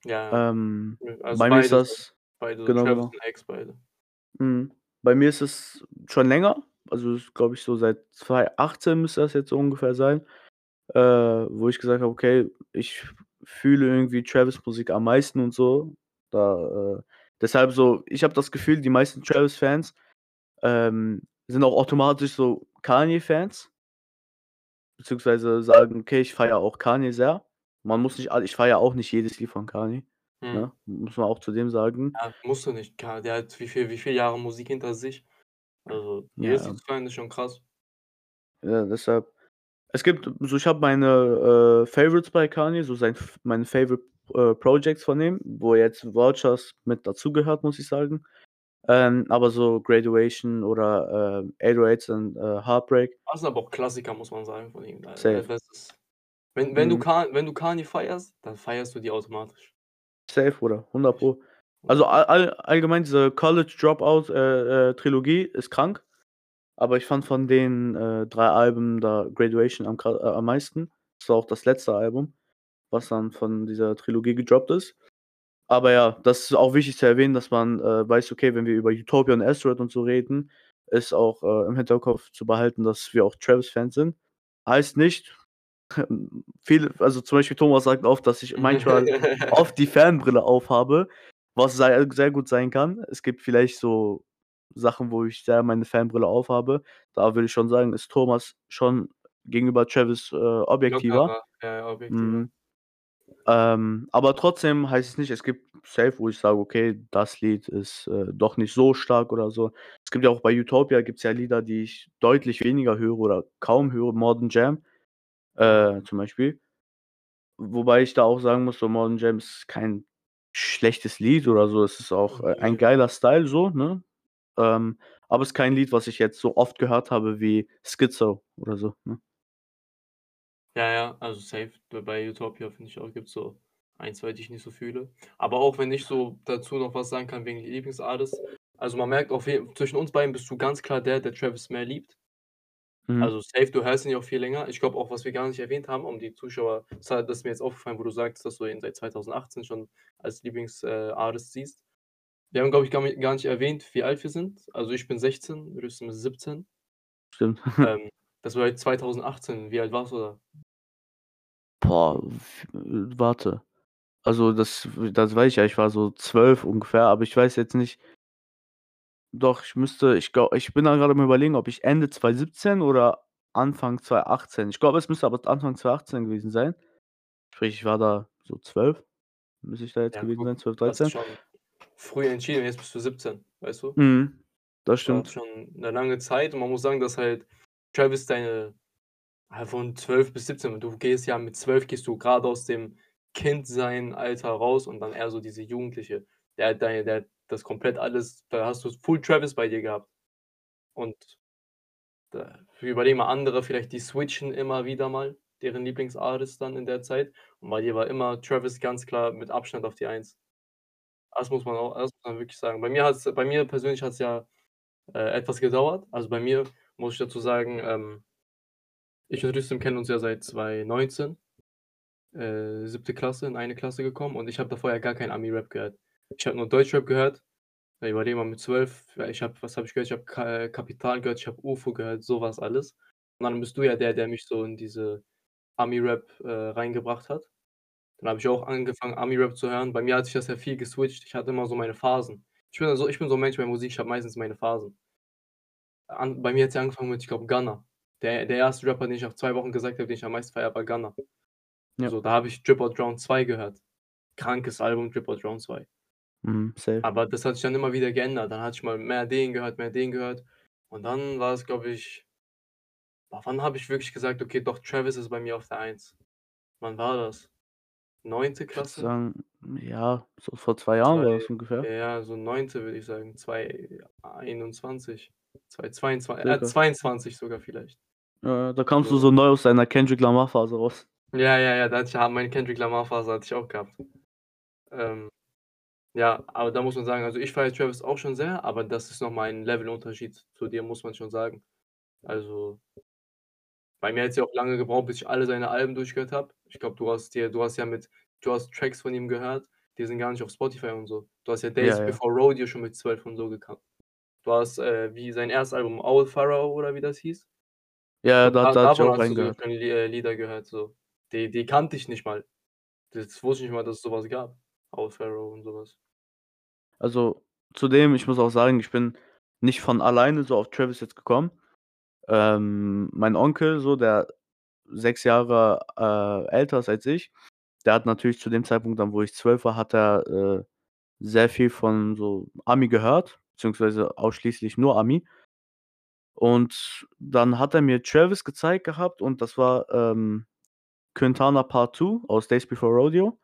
Ja, Ähm. Also, bei mir ist das Beide so genau, Travis genau. und „X“, beide. Mhm. Bei mir ist es schon länger, also, glaube ich, so seit 2018 müsste das jetzt so ungefähr sein, äh, wo ich gesagt habe: „Okay, ich fühle irgendwie Travis Musik am meisten und so.“ Da, äh deshalb so ich habe das Gefühl, die meisten Travis-Fans, ähm, sind auch automatisch so Kanye-Fans. Beziehungsweise sagen: „Okay, ich feiere auch Kanye sehr.“ Man muss nicht ich feiere auch nicht jedes Lied von Kanye, Mhm. ne? Muss man auch zudem sagen. Ja, musst du nicht. Der hat wie viel wie viele Jahre Musik hinter sich. Also, jedes Ja. Zu ist schon krass. Ja, deshalb es gibt so ich habe meine, äh, Favorites bei Kanye, so sein meine Favorite, äh, Projects von ihm, wo jetzt „Vultures“ mit dazugehört, muss ich sagen. Ähm, aber so „Graduation“ oder, äh, „808s and, äh, Heartbreak“ Das sind aber auch Klassiker, muss man sagen von ihm. Safe. ist wenn wenn du Mhm. Ka wenn du Kanye feierst, dann feierst du die automatisch. Safe, Bruder, 100 Safe. Pro. Also, 100 Pro. all all allgemein diese „College Dropout“, äh, äh, Trilogie ist krank, aber ich fand von den, äh, 3 Alben da „Graduation“ am äh, am meisten. Das war auch das letzte Album, was dann von dieser Trilogie gedroppt ist. Aber ja, das ist auch wichtig zu erwähnen, dass man, äh, weiß, okay, wenn wir über „Utopia“ und „Asteroid“ und so reden, ist auch, äh, im Hinterkopf zu behalten, dass wir auch Travis-Fans sind. Heißt nicht viele also, zum Beispiel Thomas sagt oft, dass ich manchmal oft die Fanbrille aufhabe, was sei sehr gut sein kann. Es gibt vielleicht so Sachen, wo ich sehr meine Fanbrille aufhabe. Da würde ich schon sagen, ist Thomas schon gegenüber Travis, äh, objektiver. Lockerer, ja, objektiver. Mhm. Ähm, aber trotzdem heißt es nicht es gibt safe, wo ich sage: „Okay, das Lied ist, äh, doch nicht so stark“ oder so. Es gibt ja auch bei „Utopia“ gibt's ja Lieder, die ich deutlich weniger höre oder kaum höre, „Modern Jam“, Ja. Äh, zum Beispiel. Wobei ich da auch sagen muss, so „Modern Jam“ ist kein schlechtes Lied oder so. Es ist auch, äh, ein geiler Style so, ne? Ähm, aber ist kein Lied, was ich jetzt so oft gehört habe wie „Schizo“ oder so, ne? Ja, ja, also, safe. Bei „Utopia“ finde ich auch, gibt's so 1, 2, die ich nicht so fühle. Aber auch wenn ich so dazu noch was sagen kann wegen Lieblingsartist also, man merkt auf jeden zwischen uns beiden bist du ganz klar der, der Travis mehr liebt. Mhm. Also, safe, du hörst ihn ja auch viel länger. Ich glaube auch, was wir gar nicht erwähnt haben, um die Zuschauer das ist mir jetzt aufgefallen, wo du sagst, dass du ihn seit 2018 schon als Lieblings äh, siehst. Wir haben, glaube ich, gar mi gar nicht erwähnt, wie alt wir sind. Also, ich bin 16, du bist 17. Stimmt. Ähm, das war halt 2018. Wie alt warst du da? Boah, warte. Also, das das weiß ich ja, ich war so 12 ungefähr, aber ich weiß jetzt nicht Doch, ich müsste ich glau ich bin da grade am Überlegen, ob ich Ende 2017 oder Anfang 2018 ich glaube, es müsste aber Anfang 2018 gewesen sein. Sprich, ich war da so 12, müsste ich da jetzt Ja, gewesen sein, guck, 12, hast dich 13. schon früh entschieden, jetzt bist du 17, weißt du? Mhm, das stimmt. schon 'ne lange Zeit und man muss sagen, dass halt Travis deine von 12 bis 17 du gehst ja mit 12 gehst du grade aus dem Kindsein-Alter raus und dann eher so diese Jugendliche. Der hat deine der hat das komplett alles da hast du Full Travis bei dir gehabt. Und da überleg mal andere vielleicht, die switchen immer wieder mal, deren Lieblingsartist dann in der Zeit. Und bei dir war immer Travis ganz klar mit Abstand auf die 1. Das muss man auch das muss man wirklich sagen. Bei mir hat's bei mir persönlich hat's ja, äh, etwas gedauert. Also, bei mir muss ich dazu sagen, ähm ich und Rüstem kennen uns ja seit 2019, äh, 7. Klasse, in eine Klasse gekommen und ich habe davor ja gar keinen Ami-Rap gehört. Ich habe nur Deutschrap gehört. Ja, überlege mal mit 12, ja, ich habe was habe ich gehört? Ich habe Ka Kapital gehört, ich habe UFO gehört, so was alles. Und dann bist du ja der, der mich so in diese Ami-Rap, äh, reingebracht hat. Dann habe ich auch angefangen, Ami-Rap zu hören. Bei mir hat sich das ja viel geswitcht. Ich hatte immer so meine Phasen. Ich bin so ich bin so 'n Mensch bei Musik, ich habe meistens meine Phasen. An bei mir hat's ja angefangen mit, ich glaube, Gunna. Der der erste Rapper, den ich nach 2 Wochen gesagt habe, den ich am meisten feiere, war Gunna. Ja. So, da habe ich Drip or Drown 2 gehört. Krankes Album, Drip or Drown 2. Mhm, safe. Aber das hat sich dann immer wieder geändert. Dann hatte ich mal mehr den gehört, mehr den gehört. Und dann war es, glaube ich wann habe ich wirklich gesagt: „Okay, doch, Travis ist bei mir auf der 1?“ Wann war das? 9. Ich würde Klasse? sagen, ja, so vor 2 Jahren war 2 das ungefähr. ja, so 9. würde ich sagen, 2021, 2022 äh, Circa. 22 sogar vielleicht. Ja, da kamst du So. so neu aus deiner Kendrick Lamar Phase raus. Ja, ja, ja, da hatte ich ja meine Kendrick Lamar Phase hatte ich auch gehabt. Ähm, ja, aber da muss man sagen, also, ich feiere Travis auch schon sehr, aber das ist noch mal ein Levelunterschied zu dir, muss man schon sagen. Also bei mir hat's ja auch lange gebraucht, bis ich alle seine Alben durchgehört habe. Ich glaube, du hast dir du hast ja mit du hast Tracks von ihm gehört, die sind gar nicht auf Spotify und so. Du hast ja Days Ja, ja. Before Rodeo schon mit 12 und so gekannt. Du hast, äh, wie sein erstes Album Owl Pharaoh oder wie das hieß? Ja, da da davon auch hast du sogar reingehört. schon äh, Lieder gehört so. Die die kannte ich nicht mal. Das wusste ich nicht mal, dass es so was gab. Owl Pharaoh und so was. Also, zudem, ich muss auch sagen, ich bin nicht von alleine so auf Travis jetzt gekommen. Ähm, mein Onkel so, der 6 Jahre, äh, älter ist als ich, der hat natürlich zu dem Zeitpunkt dann, wo ich 12 war, hat er, äh, sehr viel von so Ami gehört, beziehungsweise ausschließlich nur Ami. Und dann hat er mir Travis gezeigt gehabt und das war, ähm, Quintana Part 2 aus Days Before Rodeo.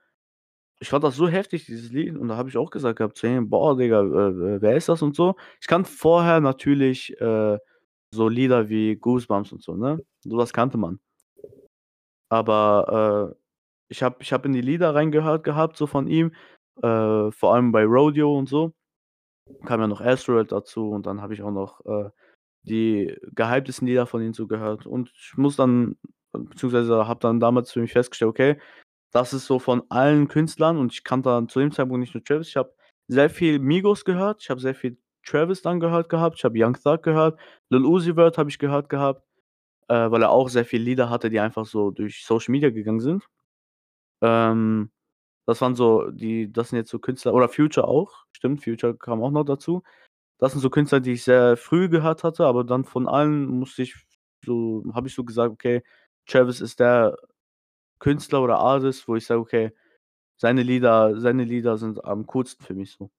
Ich fand das so heftig, dieses Lied, und da habe ich auch gesagt gehabt „Boah, Digga, äh, äh, wer ist das?“ und so. Ich kannte vorher natürlich, äh, so Lieder wie Goosebumps und so, ne? So was kannte man. Aber, äh, ich habe ich habe in die Lieder reingehört gehabt, so von ihm, äh, vor allem bei Rodeo und so. Kam ja noch Asteroid dazu und dann habe ich auch noch, äh, die gehyptesten Lieder von ihm so gehört. Und ich muss dann beziehungsweise habe dann damals für mich festgestellt: „Okay, das ist so von allen Künstlern“ und ich kannte dann zu dem Zeitpunkt nicht nur Travis, ich habe sehr viel Migos gehört, ich habe sehr viel Travis dann gehört gehabt, ich habe Young Thug gehört, Lil Uzi Vert habe ich gehört gehabt, äh, weil er auch sehr viele Lieder hatte, die einfach so durch Social Media gegangen sind. Ähm, das waren so die das sind jetzt so Künstler oder Future auch, stimmt, Future kam auch noch dazu. Das sind so Künstler, die ich sehr früh gehört hatte, aber dann von allen musste ich so habe ich so gesagt: „Okay, Travis ist der Künstler oder Artist, wo ich sage, okay, seine Lieder seine Lieder sind am coolsten für mich so.“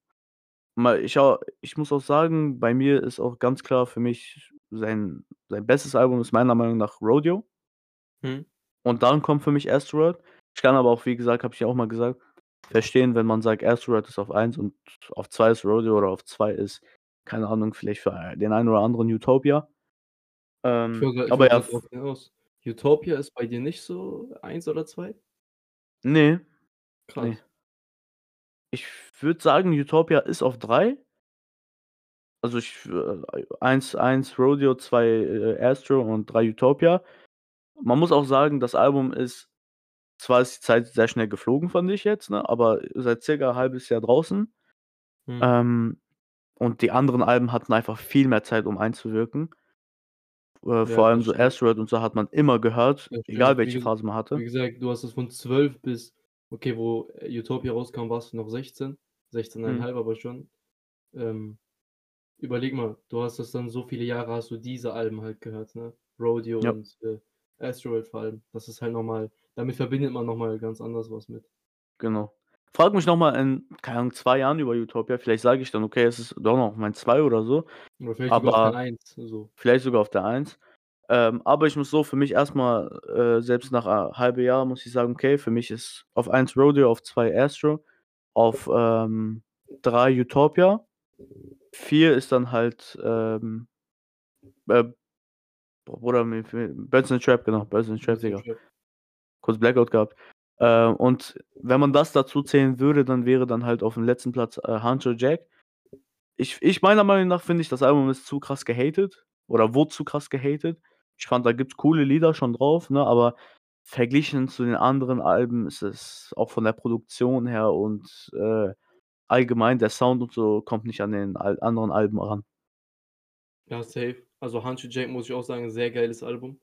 Mal ich au ich muss auch sagen, bei mir ist auch ganz klar für mich sein sein bestes Album ist meiner Meinung nach Rodeo. Mhm. Und dann kommt für mich Asteroid. Ich kann aber auch, wie gesagt, habe ich ja auch mal gesagt, verstehen, wenn man sagt, Asteroid ist auf 1 und auf 2 ist Rodeo oder auf 2 ist, keine Ahnung, vielleicht für den einen oder anderen Utopia. Ich Ähm, wollte ich aber ja, Utopia ist bei dir nicht so 1 oder 2? Ne. Ne. Krass. Ich würde sagen, Utopia ist auf 3. Also, ich äh, 1 1 Rodeo, 2, äh, Astro und 3 Utopia. Man muss auch sagen, das Album ist zwar ist die Zeit sehr schnell geflogen, fand ich jetzt, ne, aber seit circa 1/2 Jahr draußen. Mhm. Ähm, und die anderen Alben hatten einfach viel mehr Zeit, um einzuwirken. Äh, Ja, vor allem so. Asteroid und so hat man immer gehört, Das egal. Wie welche gesa Phase man hatte. wie gesagt, du hast es von 12 bis okay, wo, äh, Utopia rauskam, warst du noch 16, Mhm. 16 1/2 aber schon. Ähm, überlege mal, du hast das dann so viele Jahre hast du diese Alben halt gehört, ne? Rodeo Ja. und, äh, Asteroid vor allem. Das ist halt noch mal damit verbindet man noch mal ganz anders was mit. Genau. Frage mich noch mal in, keine Ahnung, 2 Jahren über Utopia, vielleicht sage ich dann: „Okay, es ist doch noch mein 2 oder so“, Oder vielleicht sogar auf der aber 1, so. vielleicht sogar auf der 1. Ähm, aber ich muss so für mich erst mal, äh, selbst nach, äh, halbe Jahr muss ich sagen, okay, für mich ist auf 1 Rodeo, auf 2 Astro, auf, ähm, 3 Utopia, 4 ist dann halt, ähm, äh, Bruder, Birds in the Trap, genau, Birds in the Trap, Digga. Kurz Blackout gehabt. Äh, und wenn man das dazu zählen würde, dann wäre dann halt aufm letzten Platz, äh, Huncho Jack. Ich ich meiner Meinung nach finde ich, das Album ist zu krass gehatet, oder wurde zu krass gehatet. Ich fand, da gibt's coole Lieder schon drauf, ne, aber verglichen zu den anderen Alben ist es auch von der Produktion her und, äh, allgemein der Sound und so kommt nicht an den al anderen Alben ran. Ja, safe. Also, „Handschuh Jack“ muss ich auch sagen, sehr geiles Album,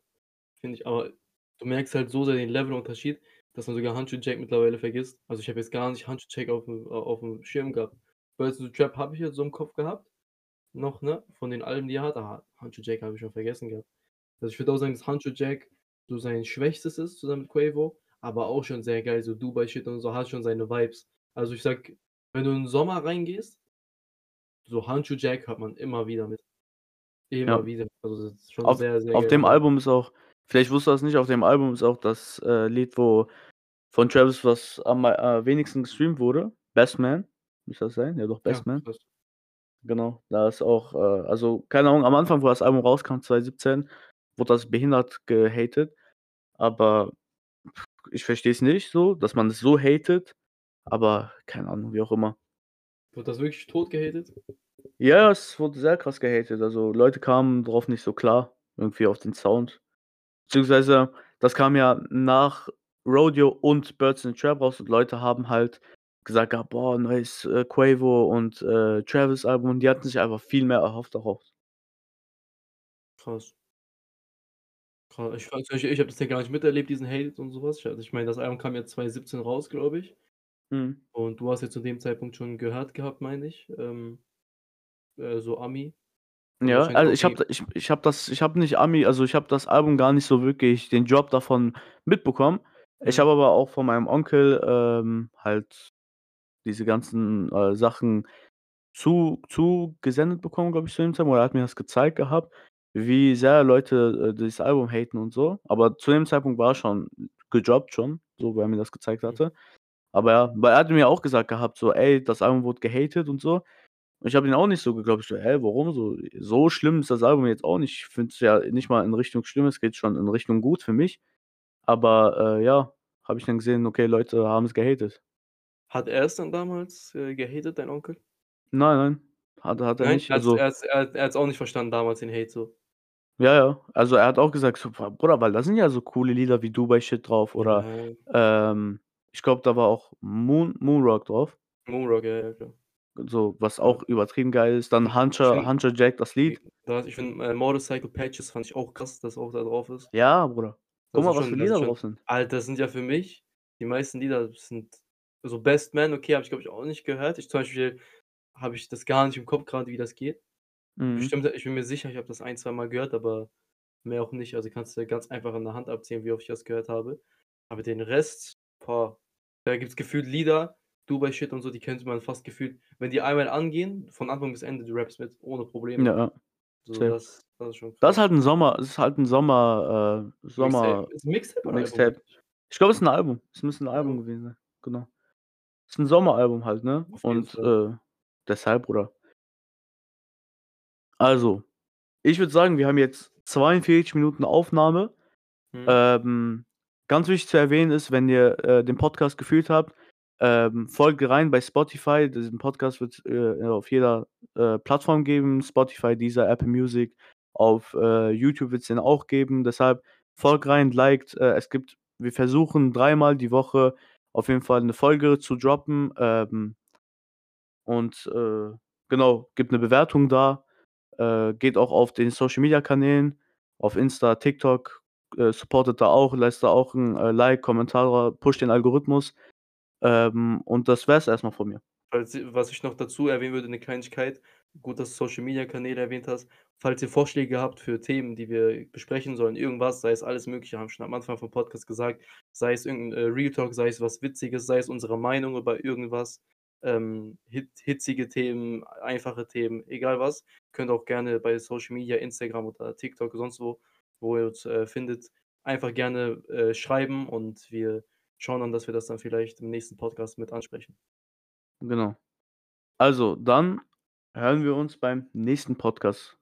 finde ich, aber du merkst halt so sehr den Levelunterschied, dass man sogar „Handschuh Jack“ mittlerweile vergisst. Also, ich habe jetzt gar nicht „Handschuh Jack“ aufm a aufm Schirm gehabt. „Birds of the Trap“ habe ich jetzt so im Kopf gehabt noch, ne, von den Alben, die er hat, aber „Handschuh Jack“ habe ich schon vergessen gehabt. Also, ich würde auch sagen, dass „Handschuh Jack“ so sein Schwächstes ist zusammen mit Quavo, aber auch schon sehr geil, so „Dubai Shit“ und so, hat schon seine Vibes. Also, ich sage, wenn du in 'n Sommer reingehst so „Handschuh Jack“ hört man immer wieder mit. Ja. Immer wieder. Also, das ist schon Auf sehr, sehr auf geiles dem Album. Ist auch vielleicht wusstest du das nicht, auf dem Album ist auch das, äh, Lied, wo von Travis, was am äh, wenigsten gestreamt wurde, „Best Man“. Müsste das sein? Ja doch, Ja, „Best Man“. krass. Genau, da ist auch, äh also, keine Ahnung, am Anfang, wo das Album rauskam, 2017, wurde das behindert gehatet, aber ich verstehe es nicht so, dass man es so hatet, aber keine Ahnung, wie auch immer. Wurde das wirklich tot gehatet? Ja, es wurde sehr krass gehatet. Also, Leute kamen drauf nicht so klar, irgendwie auf den Sound. Beziehungsweise das kam ja nach „Rodeo“ und „Birds in the Trap“ raus und Leute haben halt gesagt gehabt: „Boah, neues, äh, Quavo und, äh, Travis-Album“ und die hatten sich einfach viel mehr erhofft daraus. Krass. Kra ich nicht, ich habe das ja gar nicht miterlebt, diesen Hate und so was. Ich also, ich meine, das Album kam ja 2017 raus, glaube ich. Mhm. Und du hast ja zu dem Zeitpunkt schon gehört gehabt, meine ich, ähm, äh, so Ami Ja, also, ich habe ich ich habe das ich habe nicht Ami also, ich habe das Album gar nicht so wirklich den Drop davon mitbekommen. Ich habe aber auch von meinem Onkel, ähm, halt diese ganzen, äh, Sachen zu zugesendet bekommen, glaube ich, zu dem Zeitpunkt oder er hat mir das gezeigt gehabt, wie sehr Leute, äh, dieses Album haten und so. Aber zu dem Zeitpunkt war es schon gedroppt schon, so, wo er mir das gezeigt hatte. Aber ja, weil er hatte mir auch gesagt gehabt, so: „Ey, das Album wurde gehatet“ und so. Und ich habe ihn auch nicht so geglaubt. Ich so: „Hä, warum so? So schlimm ist das Album jetzt auch nicht.“ Ich finde es ja nicht mal in Richtung schlimm, es geht schon in Richtung gut für mich. Aber, äh, ja, habe ich dann gesehen, okay, Leute haben es gehatet. Hat er es dann damals, äh, gehatet, dein Onkel? Nein, nein, hat hat er Nein? nicht. Also er hat er hat's auch nicht verstanden damals, den Hate so? Ja, ja. Also, er hat auch gesagt so: „Boah, Bruder, weil da sind ja so coole Lieder wie „Dubai Shit“ drauf“ oder, Ja. ähm, ich glaube, da war auch „Moon Moon Rock“ drauf. Moonrock, ja, ja, klar. So, was auch übertrieben geil ist. Dann Ich „Huncher finde Huncher Jack“, das Lied. ich finde, äh, „Motorcycle Patches“ fand ich auch krass, dass auch da drauf ist. Ja, Bruder. Guck mal, was für Lieder drauf sind. Alter, das sind ja für mich die meisten Lieder sind so „Best Man“, okay, habe ich, glaube ich, auch nicht gehört. Ich zum Beispiel habe ich das gar nicht im Kopf grade, wie das geht. Mhm. Bestimmt ich bin mir sicher, ich habe das ein zweimal gehört, aber mehr auch nicht. Also, kannst du ganz einfach an der Hand abzählen, wie oft ich das gehört habe. Aber den Rest, boah, da gibt's gefühlt Lieder, „Dubai Shit“ und so, die könnte man fast gefühlt wenn die einmal angehen, von Anfang bis Ende, du rappst mit, ohne Probleme. ja. So, das das ist Das ist halt 'n Sommer es ist halt 'n Sommer äh, Mixtape. Ist Mixtape eigentlich? Ich glaube, es ist 'n Album. Es müsste 'n Album gewesen sein. Genau. Ist 'n Sommeralbum halt, ne? Und, äh, deshalb, Bruder. Also, ich würde sagen, wir haben jetzt 42 Minuten Aufnahme. Mhm. Ähm, ganz wichtig zu erwähnen ist, wenn ihr, äh, den Podcast gefühlt habt, ähm, folgt rein bei Spotify. Diesen Podcast wird's, äh, auf jeder, äh, Plattform geben, Spotify, Deezer, Apple Music. Auf, äh, YouTube wird's den auch geben. Deshalb folgt rein, liked. Äh, es gibt wir versuchen dreimal die Woche auf jeden Fall 'ne Folge zu droppen, ähm und, äh, genau, gebt 'ne Bewertung da. Äh, geht auch auf den Social-Media-Kanälen, auf Insta, TikTok, supportet da auch, lasst da auch 'n, äh, Like, Kommentar pusht den Algorithmus. Ähm, und das wär's erst mal von mir. Was ich noch dazu erwähnen würde, 'ne Kleinigkeit, gut, dass du Social-Media-Kanäle erwähnt hast. Falls ihr Vorschläge habt für Themen, die wir besprechen sollen, irgendwas, sei es alles Mögliche, haben wir schon am Anfang vom Podcast gesagt, sei es irgend 'n, äh, Real Talk, sei es was Witziges, sei es unsere Meinung über irgendwas, ähm, hit hitzige Themen, einfache Themen, egal was, könnt auch gerne bei Social Media, Instagram oder TikTok, sonst wo, wo ihr uns, äh, findet, einfach gerne, äh, schreiben und wir schauen dann, dass wir das dann vielleicht im nächsten Podcast mit ansprechen. Genau. Also, dann hören wir uns beim nächsten Podcast.